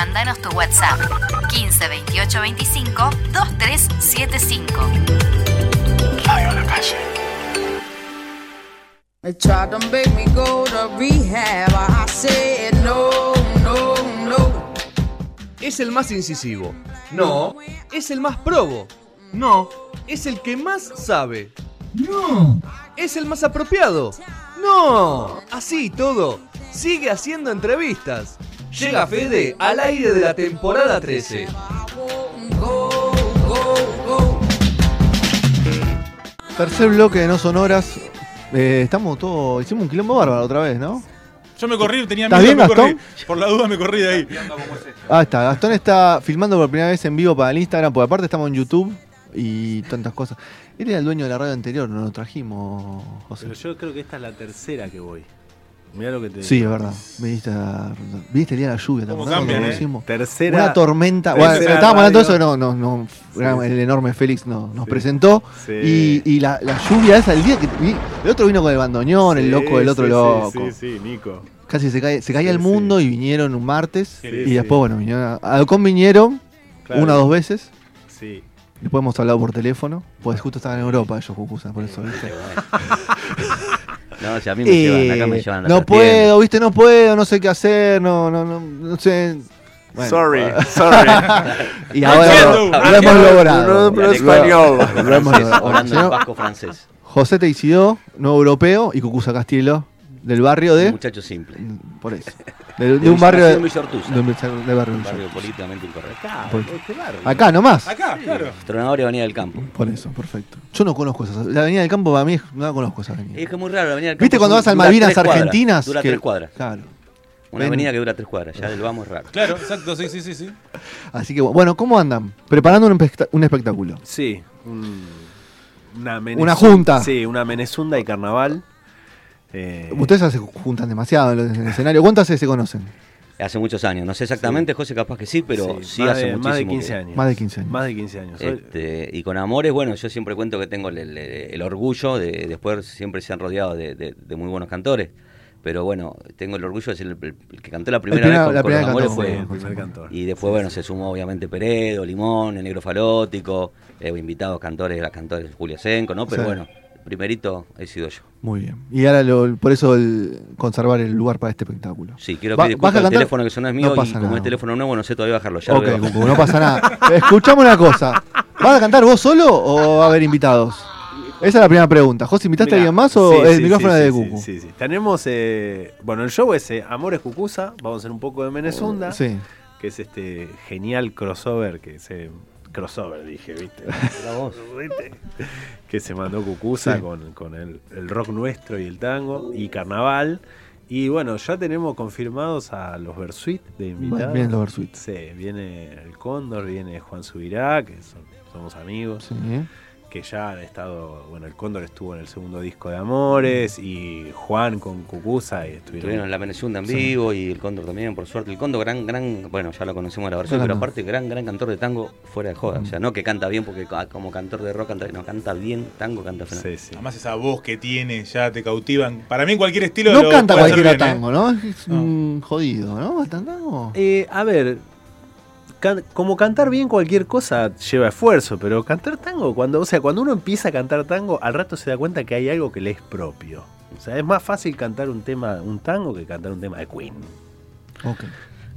Mándanos tu WhatsApp 15 28 25 2375. Radio La Calle. They tried to make me go to rehab. I said no, no, no. Es el más incisivo. No. Es el más probo. No. Es el que más sabe. No. Es el más apropiado. No. Así todo. Sigue haciendo entrevistas. Llega Fede al aire de la temporada 13. Go, go, go. Tercer bloque de No Sonoras. Eh, estamos todos. Hicimos un quilombo bárbaro otra vez, ¿no? Yo me corrí, tenía ¿Estás miedo, bien, me corrí. Gastón? Por la duda me corrí de ahí. Ah, está. Gastón está filmando por primera vez en vivo para el Instagram, porque aparte estamos en YouTube y tantas cosas. Él era el dueño de la radio anterior, no lo trajimos, José. Pero yo creo que esta es la tercera que voy. Mirá lo que te Sí, digo. es verdad. Viniste, a- viniste el día de la lluvia, ¿te ¿Cómo acordás cuando cambian, lo eh? Tercera. Una tormenta. tercera Bueno, estábamos hablando de eso, no, no, no, sí. el enorme Félix no- nos Sí. presentó. Sí. Y, y la, la lluvia esa, el día que vi- el otro vino con el bandoneón, el loco, el otro sí, loco. Sí, sí, sí, Nico. Casi se, cae, se caía Sí, el mundo y vinieron un martes. Sí, y sí. después, bueno, vinieron a, a Alcón vinieron Claro. una o dos veces. Sí. Después hemos hablado por teléfono. Pues justo estaban en Europa ellos, Cucusa, por eso, ¿viste? No, si a mí me llevan, acá me llevan la no puedo, viste, no puedo, no sé qué hacer, no, no, no, no sé. Bueno. Sorry, sorry. Y ahora entiendo, lo, no lo hemos logrado. No hablo Lo- español. Lo hemos Francés, logrado. hablando en vasco francés. José Teisidó, nuevo europeo, y Cucusa Castillo, del barrio de. Muchacho simple. Por eso. De, de un barrio de. De un de barrio Un barrio políticamente incorrecto. Por- Este barrio. Acá nomás. Acá, claro. Tronador y Avenida del Campo. Por eso, perfecto. Yo no conozco esa. La Avenida del Campo para mí es- no la conozco esa avenida. Es que es muy raro la Avenida del Campo. ¿Viste cuando vas al Malvinas cuadras, Argentinas? Dura que- tres cuadras. Claro. Una Ven. avenida que dura tres cuadras. Ya del vamos es raro. Claro, exacto, sí, sí, sí, sí. Así que, bueno, ¿cómo andan? Preparando un, un espectáculo. Sí. un- una, Una junta. Sí, una menezunda y carnaval. Eh, Ustedes se juntan demasiado en el escenario. ¿Cuántas veces se conocen? Hace muchos años. No sé exactamente, José, capaz que sí, pero sí, sí, más hace de, muchísimo. más de que- 15 años. Más de 15 años. Más de 15 años. Este, y con Amores, bueno, yo siempre cuento que tengo el, el- el orgullo de después siempre se han rodeado de, de- de muy buenos cantores. Pero bueno, tengo el orgullo de ser el, que cantó la primera vez con, la con primera los que Amores cantó, fue. el primer cantor. Y después, bueno, se sumó obviamente Peredo, Limón, el Negro Falótico, eh, invitados cantores, las cantores Julio Senco, ¿no? Pero Sí. bueno, primerito he sido yo. Muy bien. Y ahora lo- por eso el, conservar el lugar para este espectáculo. Sí, quiero pedir ¿vas a disculpas el cantar? teléfono que no es mío No y pasa como nada. es teléfono nuevo no sé todavía bajarlo. Ya lo Ok, a bajar. Cucu, no pasa nada. Escuchame una cosa. ¿Vas a cantar vos solo o va a haber invitados? Esa es la primera pregunta. José, ¿invitaste a alguien más o sí, el sí, micrófono sí, es de Cucu? Sí, sí. Tenemos, eh, bueno, el show es eh, Amores Cucusa, vamos a hacer un poco de Menezunda, Sí. que es este genial crossover que se... Crossover, dije, ¿viste? La voz. ¿Viste? que se mandó Cucusa Sí. con, con el, el rock nuestro y el tango y carnaval. Y bueno, ya tenemos confirmados a los Versuit de invitados. Vienen los Versuit. Sí, viene el Cóndor, viene Juan Subirá, que son- somos amigos Sí. Que ya han estado, bueno, el Cóndor estuvo en el segundo disco de Amores y Juan con Cucusa y estuvieron. Estuvieron la Menezunda en Sí. vivo y el Cóndor también, por suerte. El Cóndor, gran, gran, bueno, ya lo conocemos en la versión, pero aparte, gran, gran cantor de tango fuera de joda. O sea, no que canta bien, porque como cantor de rock canta, no, canta bien, tango canta fenomenal. Sí, sí. Además esa voz que tiene ya te cautivan. Para mí en cualquier estilo No lo canta cualquiera bien, ¿eh? tango, ¿no? Es No. un jodido, ¿no? ¿El tango? Eh, a ver, can- como cantar bien cualquier cosa lleva esfuerzo, pero cantar tango, cuando, o sea, cuando uno empieza a cantar tango, al rato se da cuenta que hay algo que le es propio. O sea, es más fácil cantar un tema, un tango que cantar un tema de Queen. Ok.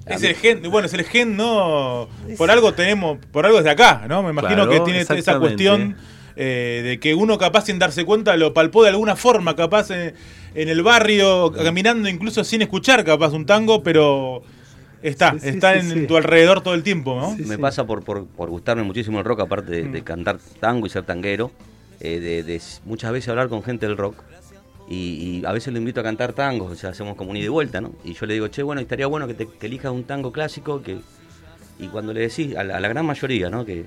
Es el gen, bueno, es el gen, ¿no? Por algo tenemos, por algo es de acá, ¿no? Me imagino Claro, que tiene esa cuestión eh, de que uno capaz sin darse cuenta lo palpó de alguna forma, capaz en, en el barrio, caminando incluso sin escuchar capaz un tango, pero está, Sí, está sí, en sí. tu alrededor todo el tiempo, ¿no? Sí, Me sí. pasa por, por, por gustarme muchísimo el rock, aparte de, de Mm. cantar tango y ser tanguero, eh, de, muchas veces hablar con gente del rock. Y, y a veces lo invito a cantar tangos, o sea, hacemos como un ida y vuelta, ¿no? Y yo le digo, che, bueno, estaría bueno que, te, que elijas un tango clásico que... Y cuando le decís, a la, a la gran mayoría, ¿no? Que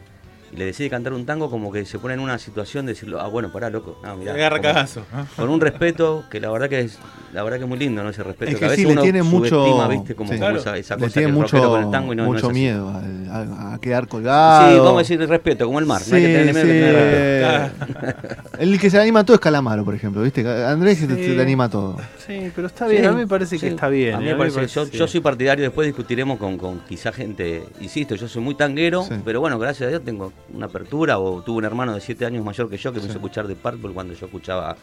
y le decide cantar un tango, como que se pone en una situación de decirlo, ah, bueno, pará, loco. No, mirá, agarra como- cagazo. ¿no? Con un respeto que la verdad que es la verdad que es muy lindo, ¿no? Ese respeto Es que, que a sí, veces le uno tiene mucho- ¿viste? Como, sí. como Claro. esa, esa Le cosa que tiene el mucho, con el tango y no, no mucho es así. miedo al- a, a quedar colgado. Sí, vamos a decir respeto, como el mar. no hay que Sí, tenerle miedo, hay que tenerle sí. respeto. El que se le anima a todo es Calamaro, por ejemplo, ¿viste? Andrés se- Sí. se le anima a todo. Sí, pero está bien. Sí, a mí me parece que está bien. A mí ¿eh? me parece, yo, sí. yo soy partidario, después discutiremos con, con quizá gente, insisto, yo soy muy tanguero, Sí. pero bueno, gracias a Dios tengo una apertura, o tuve un hermano de 7 años mayor que yo que me hizo escuchar de Purple cuando yo escuchaba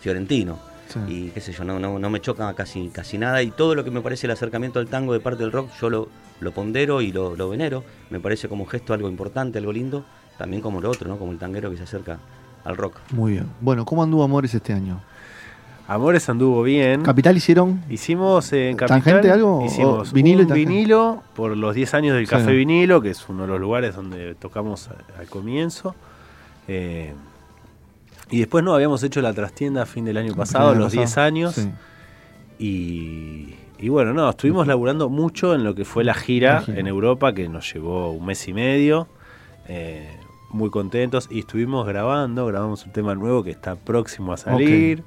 Fiorentino. Sí. Y qué sé yo, no, no, no me choca casi, casi nada. Y todo lo que me parece el acercamiento al tango de parte del rock, yo lo, lo pondero y lo, lo venero. Me parece como gesto algo importante, algo lindo. También como lo otro, ¿no? Como el tanguero que se acerca al rock. Muy bien. Bueno, ¿cómo anduvo Amores este año? Amores anduvo bien. ¿Capital hicieron? Hicimos en Capital. ¿Tangente algo? Hicimos ¿O vinilo un vinilo por los 10 años del Sí. Café Vinilo, que es uno de los lugares donde tocamos al comienzo. Eh, y después no, habíamos hecho la trastienda a fin del año pasado, los 10 pasado. años. Sí. Y, y bueno, no, estuvimos laburando mucho en lo que fue la gira, La gira. en Europa, que nos llevó un mes y medio. eh, muy contentos. Y estuvimos grabando, grabamos un tema nuevo que está próximo a salir.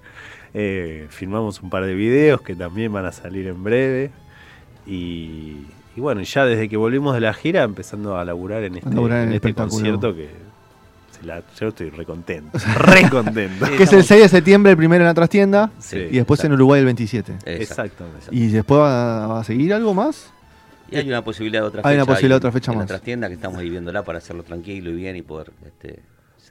eh, filmamos un par de videos que también van a salir en breve. Y, y bueno, ya desde que volvimos de la gira, empezando a laburar en este, laburar en en este concierto que se la- yo estoy recontento. Re contento. Sí, Que es el estamos- 6 de septiembre, el primero en la trastienda. Sí, y después en exacto. Uruguay el 27. Exacto. Exactamente. ¿Y después va, va a seguir algo más? Y hay una posibilidad de otra Hay fecha. una posibilidad de otra fecha en más. la trastienda que estamos ahí viéndola para hacerlo tranquilo y bien y poder este,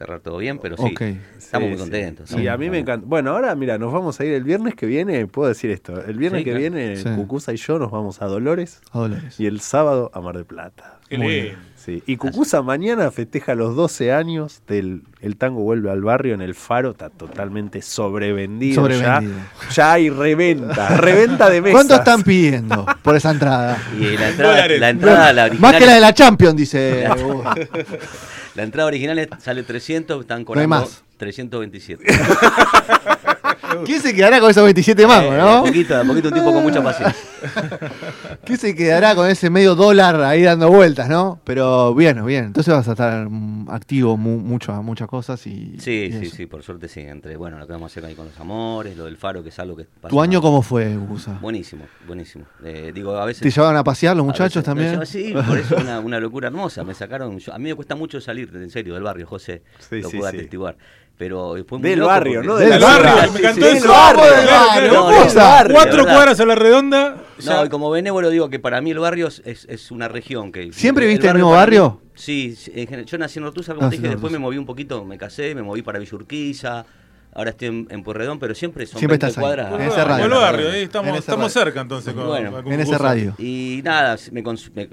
cerrar todo bien, pero sí, estamos Sí, muy sí. contentos. Sí, a mí me encanta. Bueno, ahora mira, nos vamos a ir el viernes que viene, puedo decir esto. El viernes Sí, que claro. viene, Sí. Cucusa y yo nos vamos a Dolores A y el sábado a Mar del Plata. Muy bien. Sí. Y Cucusa mañana festeja los 12 años del El Tango Vuelve al Barrio en el Faro, está totalmente sobrevendido. Sobrevendido. Ya, ya hay reventa, reventa de mesas. ¿Cuánto están pidiendo por esa entrada? Y la entrada, la entrada, la original, Más que la de la Champions, dice. La entrada original sale 300, están cobrando más. 327. ¿Quién se quedará con esos 27 mangos, Eh, no? De poquito, de poquito, un tipo con mucha paciencia. ¿Quién se quedará con ese medio dólar ahí dando vueltas, no? Pero bien, bien. Entonces vas a estar mm, activo mu mucho a muchas cosas y. Sí, y sí, eso. sí, por suerte sí. Entre, bueno, lo que vamos a hacer ahí con los amores, lo del faro, que es algo que pasa. ¿Tu año cómo fue, Gusa? Buenísimo, buenísimo. Eh, digo, a veces... ¿Te llevaban a pasear los muchachos veces- también? no, Sí, por eso una, una locura hermosa. Me sacaron. yo- a mí me cuesta mucho salir, en serio, del barrio, José. Sí, lo sí, puedo sí. atestiguar. Pero fue muy Del barrio, porque- no Del Del barrio. barrio, me encantó Sí, eso. del barrio, Claro, del barrio, no, Cuatro cuadras a la redonda. No, y como benévolo digo que para mí el barrio es, es- es una región que... ¿Siempre viviste en el mismo para mí- barrio? sí, sí, en general- yo nací en Ortúzar, como Ah, te dije, después me moví un poquito, me casé, me moví para Villurquiza, ahora estoy en, en Pueyrredón, pero siempre son Siempre 20 estás ahí, cuadras. en a- ese radio. Barrio, ahí estamos, ese estamos radio. cerca entonces. Con, Bueno, con En ese radio. Y nada, me,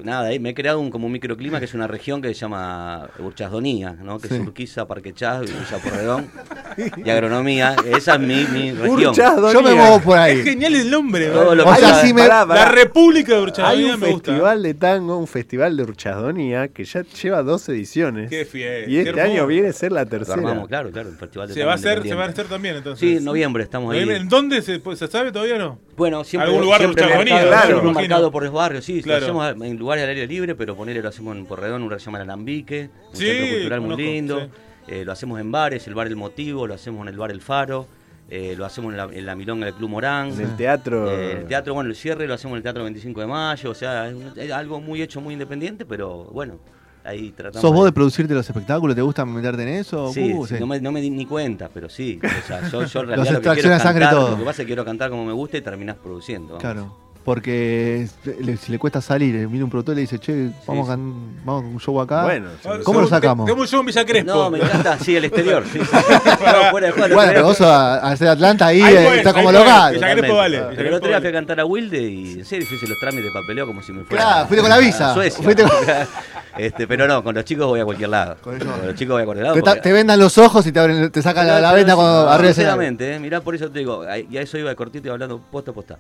nada, ahí me he creado un, como un microclima que es una región que se llama Urchasdonía, ¿no? que Sí. es Urquiza, Parque Chas, Villa Porredón y agronomía. Esa es mi, mi región. Yo me muevo por Es ahí. genial el nombre. Todo ¿no? lo O que sea, sea- si me- Pará, pará. La República de Hay Urchadonía un me gusta. festival de tango, un festival de Urchasdonía que ya lleva dos ediciones. Qué fiel. y qué este hermoso. año viene a ser la tercera. armamos, claro, claro, el festival de Se va a hacer, se va a hacer también entonces. Sí, en noviembre estamos ahí. ¿En dónde se, pues, se sabe todavía no? Bueno, siempre, Algún lugar de siempre Urchadonía, marcado, claro, marcado por los barrios, sí. Claro. Lo hacemos en lugares al aire libre, pero ponerle lo hacemos en Porredón, un lugar que se llama Alambique, un Sí, centro cultural muy lindo. sí. Eh, lo hacemos en bares, el bar El Motivo, lo hacemos en el bar El Faro, eh, lo hacemos en la, en la Milonga del Club Morán. En el teatro. Eh, el teatro, bueno, el cierre lo hacemos en el Teatro 25 de Mayo, o sea, es, un- es algo muy hecho, muy independiente, pero bueno, ahí tratamos ¿Sos vos de producirte los espectáculos? ¿Te gusta meterte en eso? Sí, Uh. No, me, no me di ni cuenta, pero sí. O sea, yo, yo en Los realidad lo que quiero es sangre cantar, todo. Lo que pasa es que quiero cantar como me gusta y terminás produciendo. vamos. Claro. Porque le- si le cuesta salir, eh, viene un productor y le dice, che, vamos, a, can- vamos a un show acá. Bueno, ¿Cómo lo sacamos? Tenemos un show en Villa Crespo. No, me encanta, sí, el exterior. Sí, sí. No, fuera de el Bueno, pero vos a, a hacer Atlanta ahí, Ahí eh, está como local. Villa Crespo vale, Villa Pero el otro día vale. fui a cantar a Wilde y en serio hice los trámites de papeleo como si me fuera Claro, fuiste con la visa. a Suecia. Fuiste con- este, pero no, con los chicos voy a cualquier lado. Con los chicos voy a cualquier lado. Te, ta- porque- te vendan los ojos y te, abren- te sacan la, Pero- la pero venda sí, cuando arriba. Sinceramente, eh, mirá, por eso te digo, y a eso iba de cortito y hablando posta a posta.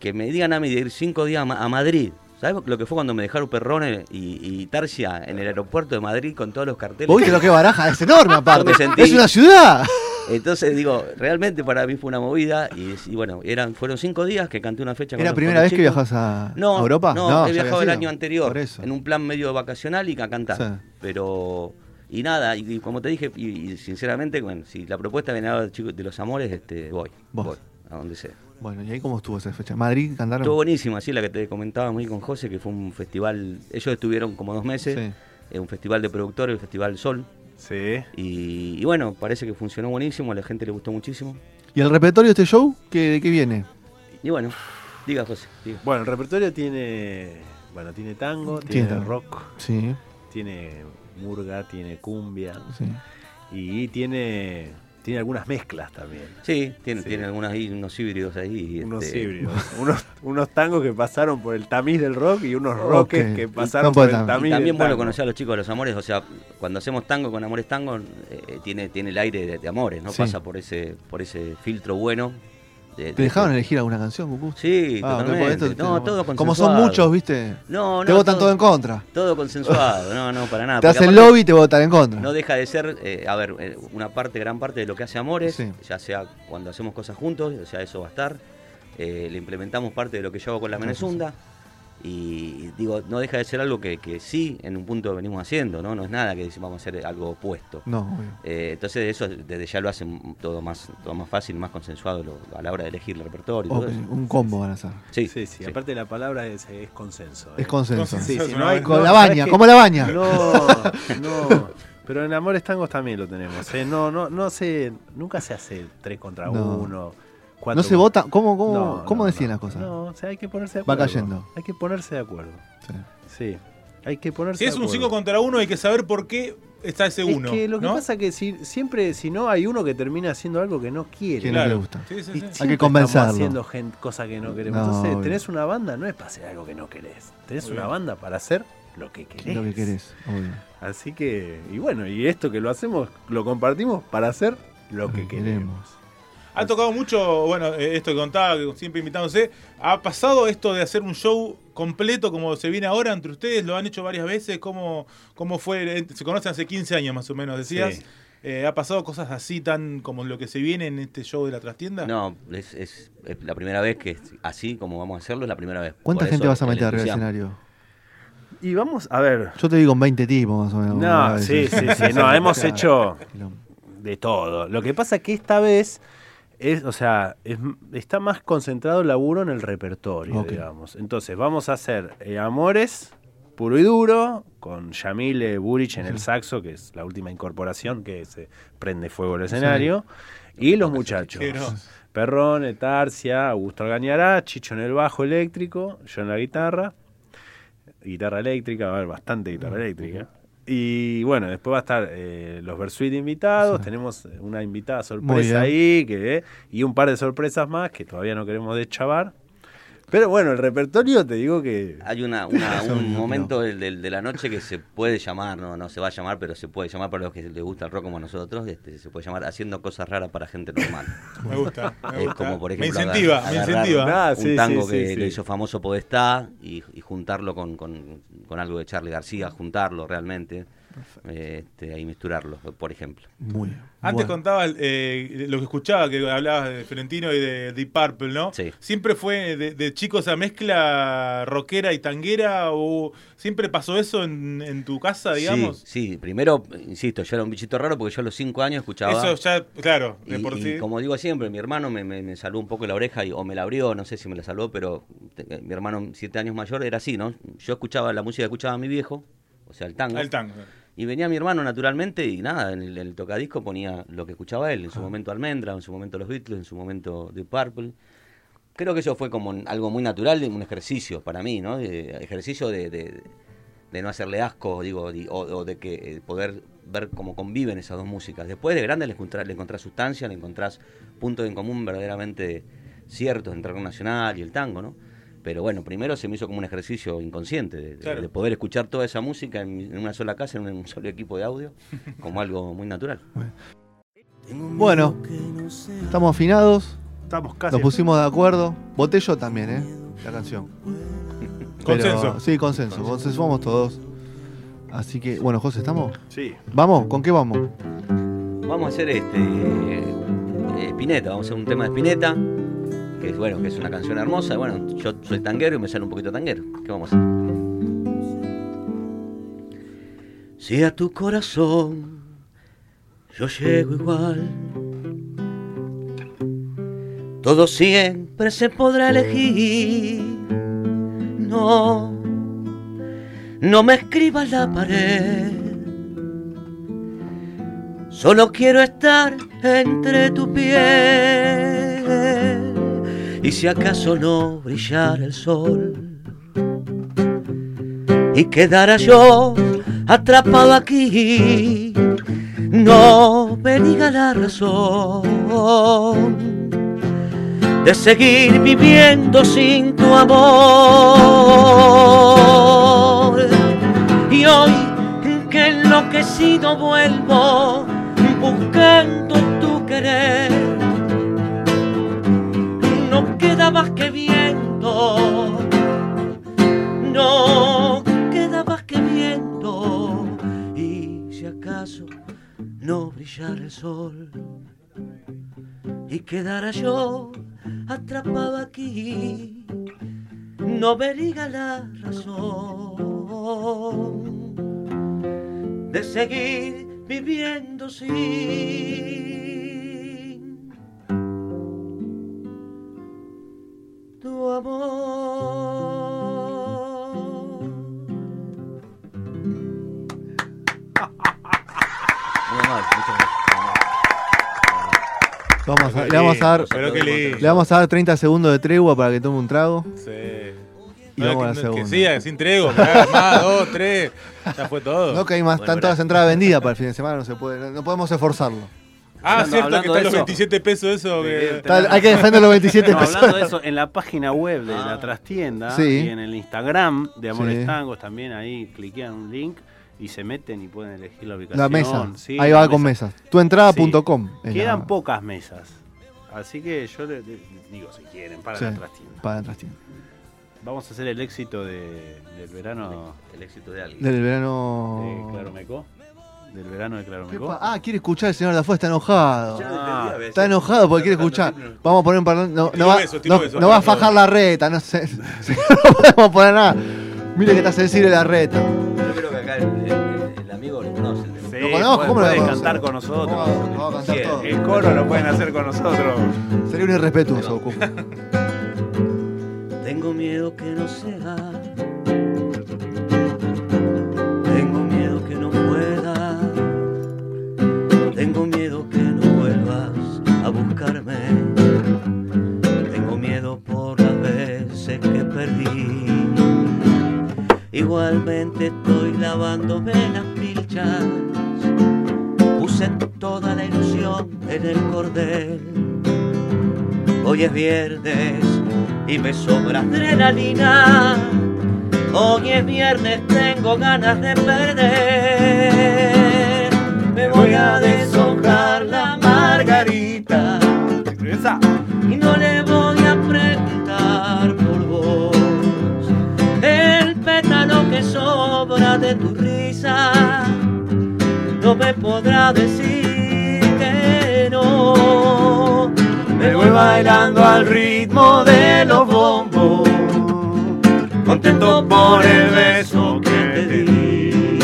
Que me digan a mí de ir cinco días a Ma- a Madrid. ¿Sabes lo que fue cuando me dejaron Perrone y, y Tarsia en el aeropuerto de Madrid con todos los carteles? ¿Vos viste lo que baraja? Es enorme aparte. Sentí- Es una ciudad. Entonces digo, realmente para mí fue una movida y, y bueno, eran fueron cinco días que canté una fecha. ¿Era la primera vez que viajas a, No, a Europa? No, ya he viajado el año anterior en un plan medio vacacional y a cantar. Sí. Pero y nada, y, y como te dije, y, y sinceramente, bueno, si la propuesta viene de, los amores, este, voy, Vos. voy a donde sea. Bueno, ¿y ahí cómo estuvo esa fecha? ¿Madrid cantaron? Estuvo buenísimo, así la que te comentábamos ahí con José, que fue un festival, ellos estuvieron como dos meses, Sí. eh, un festival de productores, el Festival Sol, Sí. Y, y bueno, parece que funcionó buenísimo, a la gente le gustó muchísimo. ¿Y el repertorio de este show? ¿qué, ¿De qué viene? Y bueno, diga José, diga. Bueno, el repertorio tiene. Bueno, tiene tango, Tiene tiene rock, Sí, tiene murga, tiene cumbia sí. y tiene. Tiene algunas mezclas también. Sí, tiene, Sí. tiene algunos ahí, unos híbridos ahí. Unos este, híbridos. unos, unos tangos que pasaron por el tamiz del rock y unos roques que pasaron por el tamiz. tamiz también del bueno tango. conocer a los chicos de los amores, o sea, cuando hacemos tango con amores tango, eh, tiene, tiene el aire de, de amores, ¿no? Sí. Pasa por ese, por ese filtro bueno. ¿Te de- dejaron elegir alguna canción, Cucú? Sí, Ah, totalmente. esto no, todo Como consensuado. son muchos, ¿viste? No, no. te votan todo en contra. Todo consensuado, no, no, para nada. Te hacen lobby y te votan en contra. No deja de ser, eh, a ver, eh, una parte, gran parte de lo que hace Amores, Sí. ya sea cuando hacemos cosas juntos, o sea, eso va a estar. Eh, le implementamos parte de lo que yo hago con la Menezunda. Y digo, no deja de ser algo que, que sí, en un punto venimos haciendo, ¿no? No es nada que decimos vamos a hacer algo opuesto. No. Eh, entonces eso desde ya lo hace todo más, todo más fácil, más consensuado lo- a la hora de elegir el repertorio y Ok, todo eso. un combo van a hacer. Sí, Sí, sí, aparte la palabra es, es consenso. Es ¿eh? consenso. Consenso. Sí, sí, no hay Con la ¿sabes baña, como la baña. No, no. Pero en Amores Tangos también lo tenemos. ¿eh? No, no, no se, nunca se hace tres contra No. uno. Cuatro No se vota. ¿Cómo, cómo, No, cómo no, decían no. las cosas? No, o sea, hay que ponerse de Va acuerdo. cayendo. Hay que ponerse de acuerdo. Sí. Sí. Hay que ponerse Si de es un acuerdo. 5 contra 1, hay que saber por qué está ese Es 1. que lo que pasa es que si, siempre, si no, hay uno que termina haciendo algo que no quiere. Que no Claro. le gusta. Sí, sí, Hay que convencerlo. haciendo cosas que no queremos. No, Entonces, obvio. tenés una banda, no es para hacer algo que no querés. Tenés Muy una banda para hacer lo que querés. Lo que querés, obvio. Así que, y bueno, y esto que lo hacemos, lo compartimos para hacer lo que queremos. Ha tocado mucho, bueno, eh, esto que contaba, que siempre invitándose. ¿Ha pasado esto de hacer un show completo como se viene ahora entre ustedes? ¿Lo han hecho varias veces? ¿Cómo, cómo fue? Eh, Se conocen hace 15 años más o menos, decías. Sí. Eh, ¿Ha pasado cosas así tan como lo que se viene en este show de la trastienda? No, es, es- es la primera vez que es así como vamos a hacerlo, es la primera vez. ¿Cuánta Por gente eso vas a meter arriba del escenario? Y vamos, a ver. Yo te digo en 20 tipos más o menos. No, sí, veces. sí, sí. No, hemos hecho de todo. Lo que pasa es que esta vez es, o sea, es- está más concentrado el laburo en el repertorio, digamos. Entonces, vamos a hacer eh, Amores puro y duro con Yamile Burich en el saxo, que es la última incorporación que se prende fuego el escenario, y los muchachos. Perrone, Tarsia, Augusto Algañará, Chicho en el bajo eléctrico, yo en la guitarra, guitarra eléctrica, va a haber bastante guitarra eléctrica. Y bueno, después va a estar eh, los Versuit invitados, Sí. tenemos una invitada sorpresa ahí, que, y un par de sorpresas más que todavía no queremos deschavar. Pero bueno, el repertorio te digo que... Hay una, una- un momento del- del- de, la noche que se puede llamar, no, no se va a llamar, pero se puede llamar para los que les gusta el rock como a nosotros, este, se puede llamar haciendo cosas raras para gente normal. Me gusta. Me, Es como por me ejemplo incentiva, agar- me incentiva. Ah, un tango sí, que sí, lo sí. hizo famoso Podestá y, y juntarlo con, con- con algo de Charlie García, juntarlo realmente, este, ahí misturarlo, por ejemplo. Muy bien. Antes Bueno. contabas eh, lo que escuchaba, que hablabas de Florentino y de Deep Purple, ¿no? Sí. ¿Siempre fue de, de chico esa mezcla rockera y tanguera? ¿O siempre pasó eso en, en tu casa, digamos? Sí, sí, primero, insisto, yo era un bichito raro porque yo a los cinco años escuchaba... Eso ya, claro, de Y, por y sí. como digo siempre, mi hermano me, me, me salvó un poco la oreja y, o me la abrió, no sé si me la salvó, pero te- mi hermano siete años mayor era así, ¿no? Yo escuchaba la música que escuchaba mi viejo, o sea, el tango. El tango. Y venía mi hermano naturalmente y nada, en el, en el tocadisco ponía lo que escuchaba él, en su momento Almendra, en su momento los Beatles, en su momento The Purple. Creo que eso fue como algo muy natural, un ejercicio para mí, ¿no? De- ejercicio de, de- de no hacerle asco, digo, di- o, o de que eh, poder ver cómo conviven esas dos músicas. Después de grande le encontrás, le encontrás sustancia, le encontrás puntos en común verdaderamente ciertos entre el rock nacional y el tango, ¿no? Pero bueno, primero se me hizo como un ejercicio inconsciente de, de- Claro. de poder escuchar toda esa música en, en una sola casa, en un solo equipo de audio, como algo muy natural. Bueno, estamos afinados, Estamos casi... nos pusimos de acuerdo. Yo también, ¿eh? La canción. Pero- Consenso. sí, consenso. Consensuamos todos. Así que, bueno, José, ¿estamos? Sí. ¿Vamos? ¿Con qué vamos? Vamos a hacer este eh, Spinetta, vamos a hacer un tema de Spinetta, que bueno, que es una canción hermosa. Bueno, yo soy tanguero y me sale un poquito tanguero. ¿Qué vamos a hacer? Si a tu corazón yo llego igual, todo siempre se podrá elegir. No, no me escribas la pared Solo quiero estar entre tu piel y si acaso no brillara el sol y quedara yo atrapado aquí, no me diga la razón de seguir viviendo sin tu amor. Y hoy que enloquecido vuelvo buscando tu querer, más que viento, no queda más que viento, y si acaso no brillara el sol y quedara yo atrapado aquí, no vería la razón de seguir viviendo sin Vamos a- le vamos a dar. Pero qué lindo. Le vamos a dar 30 segundos de tregua para que tome un trago. Sí. Y No, vamos a la segunda. que siga, sin tregua, más, dos, tres. Ya fue todo. No que hay más, Bueno, están todas las gracias. entradas vendidas para el fin de semana, no se puede, no, podemos esforzarlo. ah, Hablando- cierto que están los eso. 27 pesos eso. Que... Está- hay que defender los 27 No, pesos. hablando de eso, en la página web de Ah. la trastienda Sí. y en el Instagram de Amores Sí. Tangos también ahí cliquean un link y se meten y pueden elegir la ubicación. La mesa. Sí, Ahí la va con mesa. mesas. Tuentrada.com. Quedan la- pocas mesas. Así que yo le, le- digo, si quieren, para Sí, la trastienda. Para la trastienda. Vamos a hacer el éxito de- del verano El éxito de alguien. Del verano. de Claro Meco. Del verano de Claro ¿Qué Meco. pa- Ah, quiere escuchar el señor de afuera, está enojado. Ah, Está enojado porque quiere escuchar. Vamos a poner un parlante. No, no va, no- no a fajar la reta, no sé. No podemos poner nada. Mire que está sensible la reta. Yo creo que acá el, el- el amigo lo conoce. Sí, ¿Lo conozco? ¿Cómo lo pueden cantar con nosotros. Vamos, vamos a cantar Sí, todo. El coro lo pueden hacer con nosotros. Sería un irrespetuoso. Tengo miedo que no sea. Tengo miedo que no pueda. Tengo miedo que no vuelvas a buscarme. Tengo miedo por las veces que perdí. Igualmente estoy lavándome las pilchas. En el cordel. Hoy es viernes y me sobra adrenalina. Hoy es viernes, tengo ganas de perder. Me voy a deshojar la margarita y no le voy a preguntar por vos. El pétalo que sobra de tu risa no me podrá decir Bailando al ritmo de los bombos, contento por el beso que te di.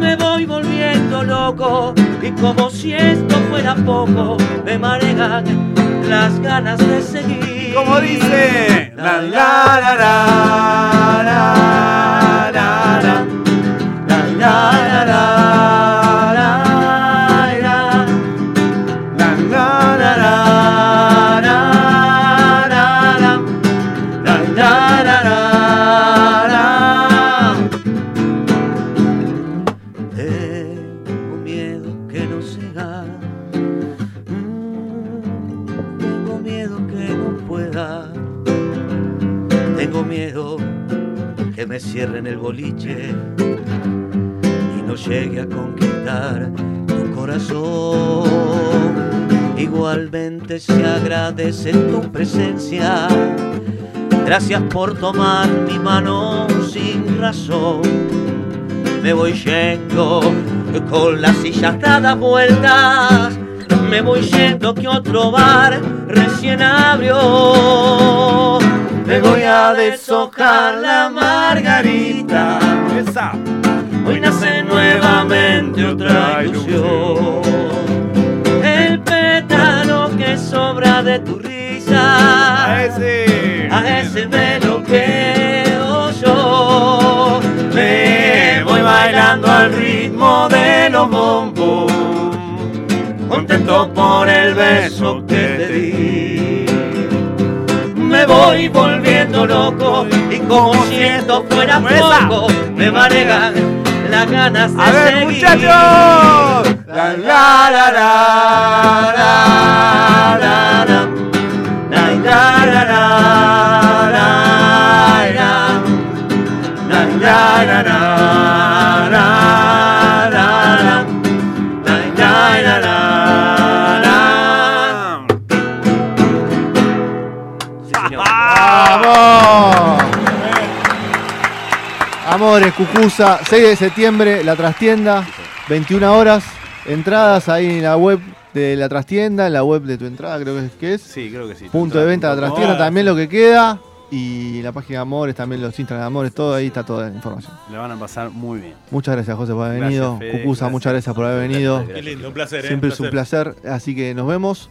Me voy volviendo loco y como si esto fuera poco, me marean las ganas de seguir. Como dice, la la la la Miedo que me cierren el boliche y no llegue a conquistar tu corazón. Igualmente se agradece tu presencia. Gracias por tomar mi mano sin razón. Me voy yendo con las sillas dadas vueltas. Me voy yendo que otro bar recién abrió. Me voy a deshojar la margarita. Esa. Hoy nace nuevamente otra ilusión. El pétalo que sobra de tu risa. A ese. A ese me lo quedo yo. Me voy bailando al ritmo de los bombos. mucho por el beso que voy volviendo loco y como si esto fuera poco, me manejan las ganas de A ver, seguir. muchachos. La, la, la, la, la, la, la. La, la, la, la, la, la. La, la, la, la, la, la. Amores, Cucusa, 6 de septiembre, la trastienda, 21 horas, entradas ahí en la web de la trastienda, en la web de tu entrada, creo que es. Que es. Sí, creo que sí. Punto de venta de la trastienda, también lo que queda. Y la página de Amores, también los Instagram de Amores, todo ahí está toda la información. Le van a pasar muy bien. Muchas gracias, José, por haber Gracias, venido. Fede, Cucusa, gracias. muchas gracias por haber venido. Qué lindo, un placer. ¿eh? Siempre es un placer, así que nos vemos.